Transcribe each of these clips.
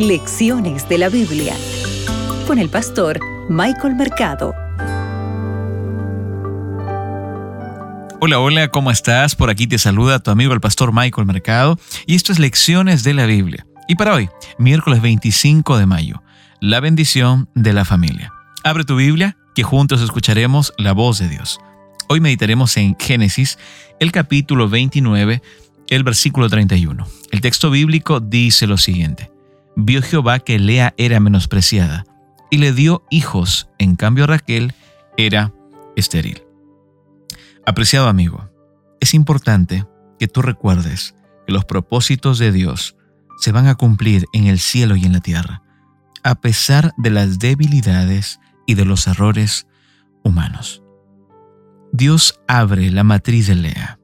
Lecciones de la Biblia con el pastor Michael Mercado. Hola, hola, ¿cómo estás? Por aquí te saluda tu amigo el pastor Michael Mercado y esto es Lecciones de la Biblia. Y para hoy, miércoles 25 de mayo, la bendición de la familia. Abre tu Biblia, que juntos escucharemos la voz de Dios. Hoy meditaremos en Génesis, el capítulo 29, el versículo 31. El texto bíblico dice lo siguiente. Vio Jehová que Lea era menospreciada y le dio hijos, en cambio Raquel era estéril. Apreciado amigo, es importante que tú recuerdes que los propósitos de Dios se van a cumplir en el cielo y en la tierra, a pesar de las debilidades y de los errores humanos. Dios abre la matriz de Lea.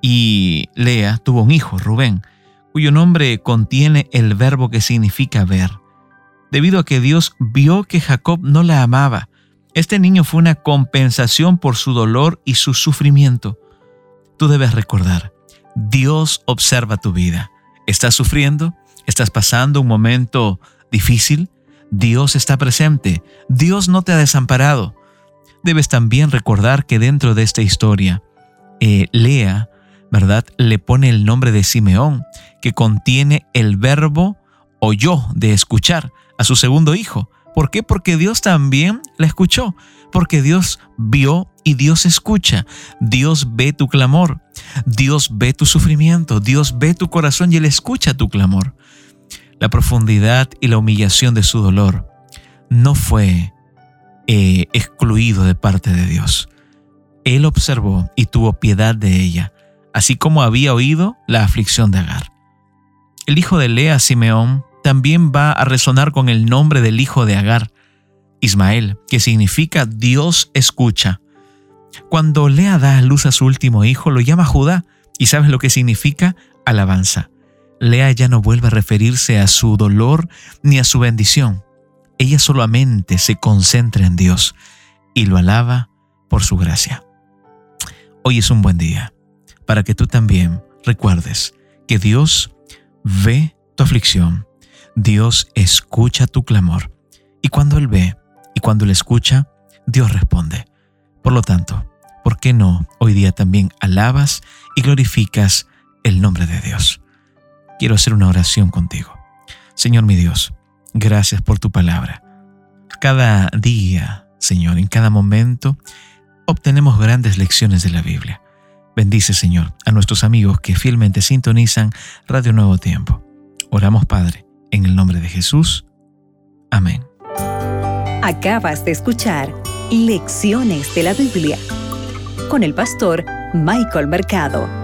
Y Lea tuvo un hijo, Rubén, cuyo nombre contiene el verbo que significa ver. Debido a que Dios vio que Jacob no la amaba, este niño fue una compensación por su dolor y su sufrimiento. Tú debes recordar, Dios observa tu vida. ¿Estás sufriendo? ¿Estás pasando un momento difícil? Dios está presente. Dios no te ha desamparado debes también recordar que dentro de esta historia, eh, Lea, ¿verdad? Le pone el nombre de Simeón, que contiene el verbo oyó de escuchar a su segundo hijo. ¿Por qué? Porque Dios también la escuchó, porque Dios vio y Dios escucha. Dios ve tu clamor, Dios ve tu sufrimiento, Dios ve tu corazón y Él escucha tu clamor. La profundidad y la humillación de su dolor no fue eh, excluido de parte de Dios. Él observó y tuvo piedad de ella, así como había oído la aflicción de Agar. El hijo de Lea, Simeón, también va a resonar con el nombre del hijo de Agar, Ismael, que significa Dios escucha. Cuando Lea da luz a su último hijo, lo llama Judá, y sabes lo que significa alabanza. Lea ya no vuelve a referirse a su dolor ni a su bendición ella solamente se concentra en Dios y lo alaba por su gracia. Hoy es un buen día para que tú también recuerdes que Dios ve tu aflicción, Dios escucha tu clamor y cuando Él ve y cuando Él escucha, Dios responde. Por lo tanto, ¿por qué no hoy día también alabas y glorificas el nombre de Dios? Quiero hacer una oración contigo. Señor mi Dios, Gracias por tu palabra. Cada día, Señor, en cada momento, obtenemos grandes lecciones de la Biblia. Bendice, Señor, a nuestros amigos que fielmente sintonizan Radio Nuevo Tiempo. Oramos, Padre, en el nombre de Jesús. Amén. Acabas de escuchar Lecciones de la Biblia con el pastor Michael Mercado.